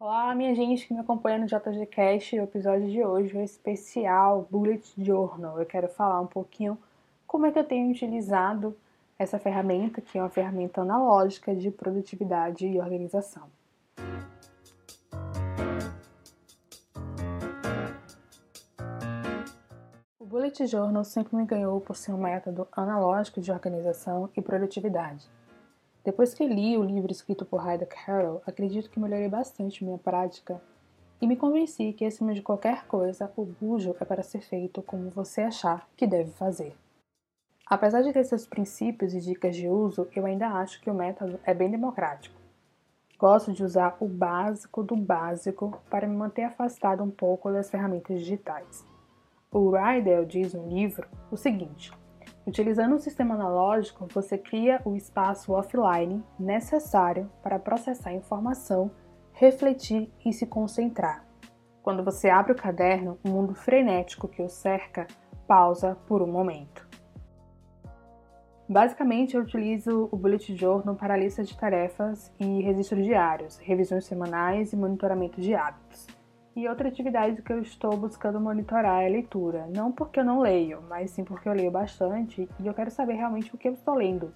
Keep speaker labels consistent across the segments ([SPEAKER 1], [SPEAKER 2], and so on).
[SPEAKER 1] Olá, minha gente que me acompanha no JGCast. O episódio de hoje é especial Bullet Journal. Eu quero falar um pouquinho como é que eu tenho utilizado essa ferramenta, que é uma ferramenta analógica de produtividade e organização. O Bullet Journal sempre me ganhou por ser um método analógico de organização e produtividade. Depois que li o livro escrito por Hyde Carroll, acredito que melhorei bastante minha prática e me convenci que, acima de qualquer coisa, o bujo é para ser feito como você achar que deve fazer. Apesar de ter seus princípios e dicas de uso, eu ainda acho que o método é bem democrático. Gosto de usar o básico do básico para me manter afastado um pouco das ferramentas digitais. O Rydell diz no livro o seguinte: Utilizando um sistema analógico, você cria o espaço offline necessário para processar informação, refletir e se concentrar. Quando você abre o caderno, o mundo frenético que o cerca pausa por um momento. Basicamente, eu utilizo o Bullet Journal para listas de tarefas e registros diários, revisões semanais e monitoramento de hábitos. E outra atividade que eu estou buscando monitorar é a leitura. Não porque eu não leio, mas sim porque eu leio bastante e eu quero saber realmente o que eu estou lendo,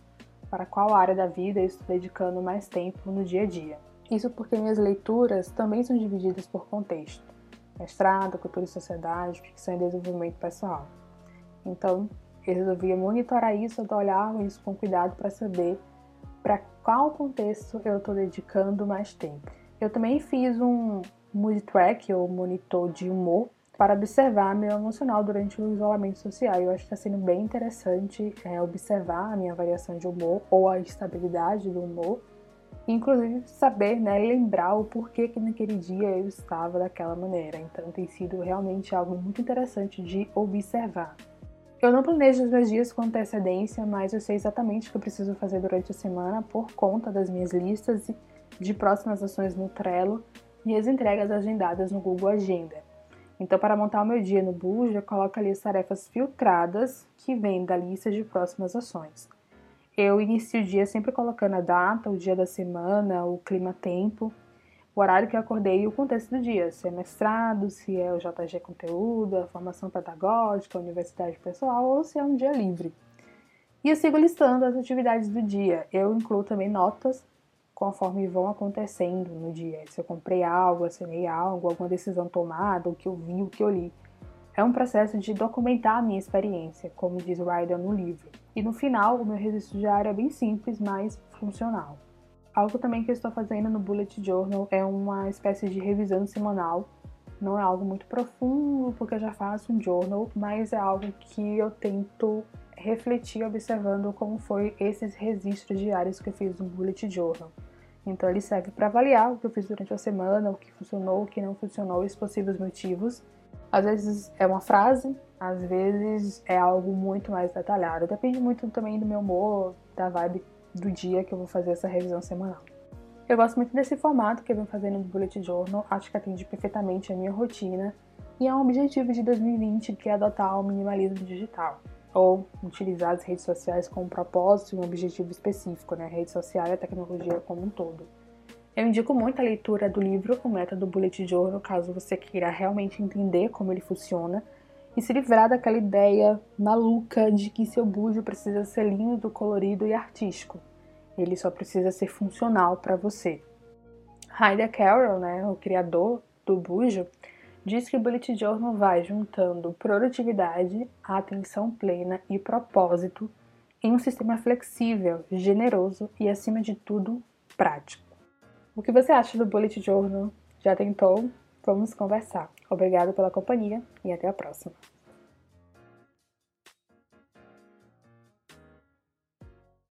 [SPEAKER 1] para qual área da vida eu estou dedicando mais tempo no dia a dia. Isso porque minhas leituras também são divididas por contexto: mestrado, cultura e sociedade, ficção e desenvolvimento pessoal. Então, eu resolvi monitorar isso, olhar isso com cuidado para saber para qual contexto eu estou dedicando mais tempo. Eu também fiz um, mood track ou monitor de humor para observar meu emocional durante o isolamento social. Eu acho que está sendo bem interessante é, observar a minha variação de humor ou a estabilidade do humor, inclusive saber, né, lembrar o porquê que naquele dia eu estava daquela maneira. Então tem sido realmente algo muito interessante de observar. Eu não planejo os meus dias com antecedência, mas eu sei exatamente o que eu preciso fazer durante a semana por conta das minhas listas de próximas ações no Trello e as entregas agendadas no Google Agenda. Então, para montar o meu dia no Buja, eu coloco ali as tarefas filtradas que vêm da lista de próximas ações. Eu inicio o dia sempre colocando a data, o dia da semana, o clima-tempo, o horário que eu acordei e o contexto do dia, se é mestrado, se é o JG conteúdo, a formação pedagógica, a universidade pessoal ou se é um dia livre. E eu sigo listando as atividades do dia. Eu incluo também notas conforme vão acontecendo no dia. Se eu comprei algo, assinei algo, alguma decisão tomada, o que eu vi, o que eu li. É um processo de documentar a minha experiência, como diz Ryder no livro. E no final, o meu registro diário é bem simples, mas funcional. Algo também que eu estou fazendo no Bullet Journal é uma espécie de revisão semanal. Não é algo muito profundo, porque eu já faço um journal, mas é algo que eu tento refletir observando como foi esses registros diários que eu fiz no Bullet Journal. Então ele serve para avaliar o que eu fiz durante a semana, o que funcionou, o que não funcionou os possíveis motivos. Às vezes é uma frase, às vezes é algo muito mais detalhado. Depende muito também do meu humor, da vibe do dia que eu vou fazer essa revisão semanal. Eu gosto muito desse formato que eu venho fazendo do Bullet Journal, acho que atende perfeitamente a minha rotina e é um objetivo de 2020 que é adotar o minimalismo digital ou utilizar as redes sociais com um propósito e um objetivo específico, né? A rede social e a tecnologia como um todo. Eu indico muito a leitura do livro O Método Bullet Journal, caso você queira realmente entender como ele funciona e se livrar daquela ideia maluca de que seu bujo precisa ser lindo, colorido e artístico. Ele só precisa ser funcional para você. Heide Carroll, né, o criador do bujo, diz que o Bullet Journal vai juntando produtividade, atenção plena e propósito em um sistema flexível, generoso e, acima de tudo, prático. O que você acha do Bullet Journal? Já tentou? Vamos conversar. Obrigada pela companhia e até a próxima.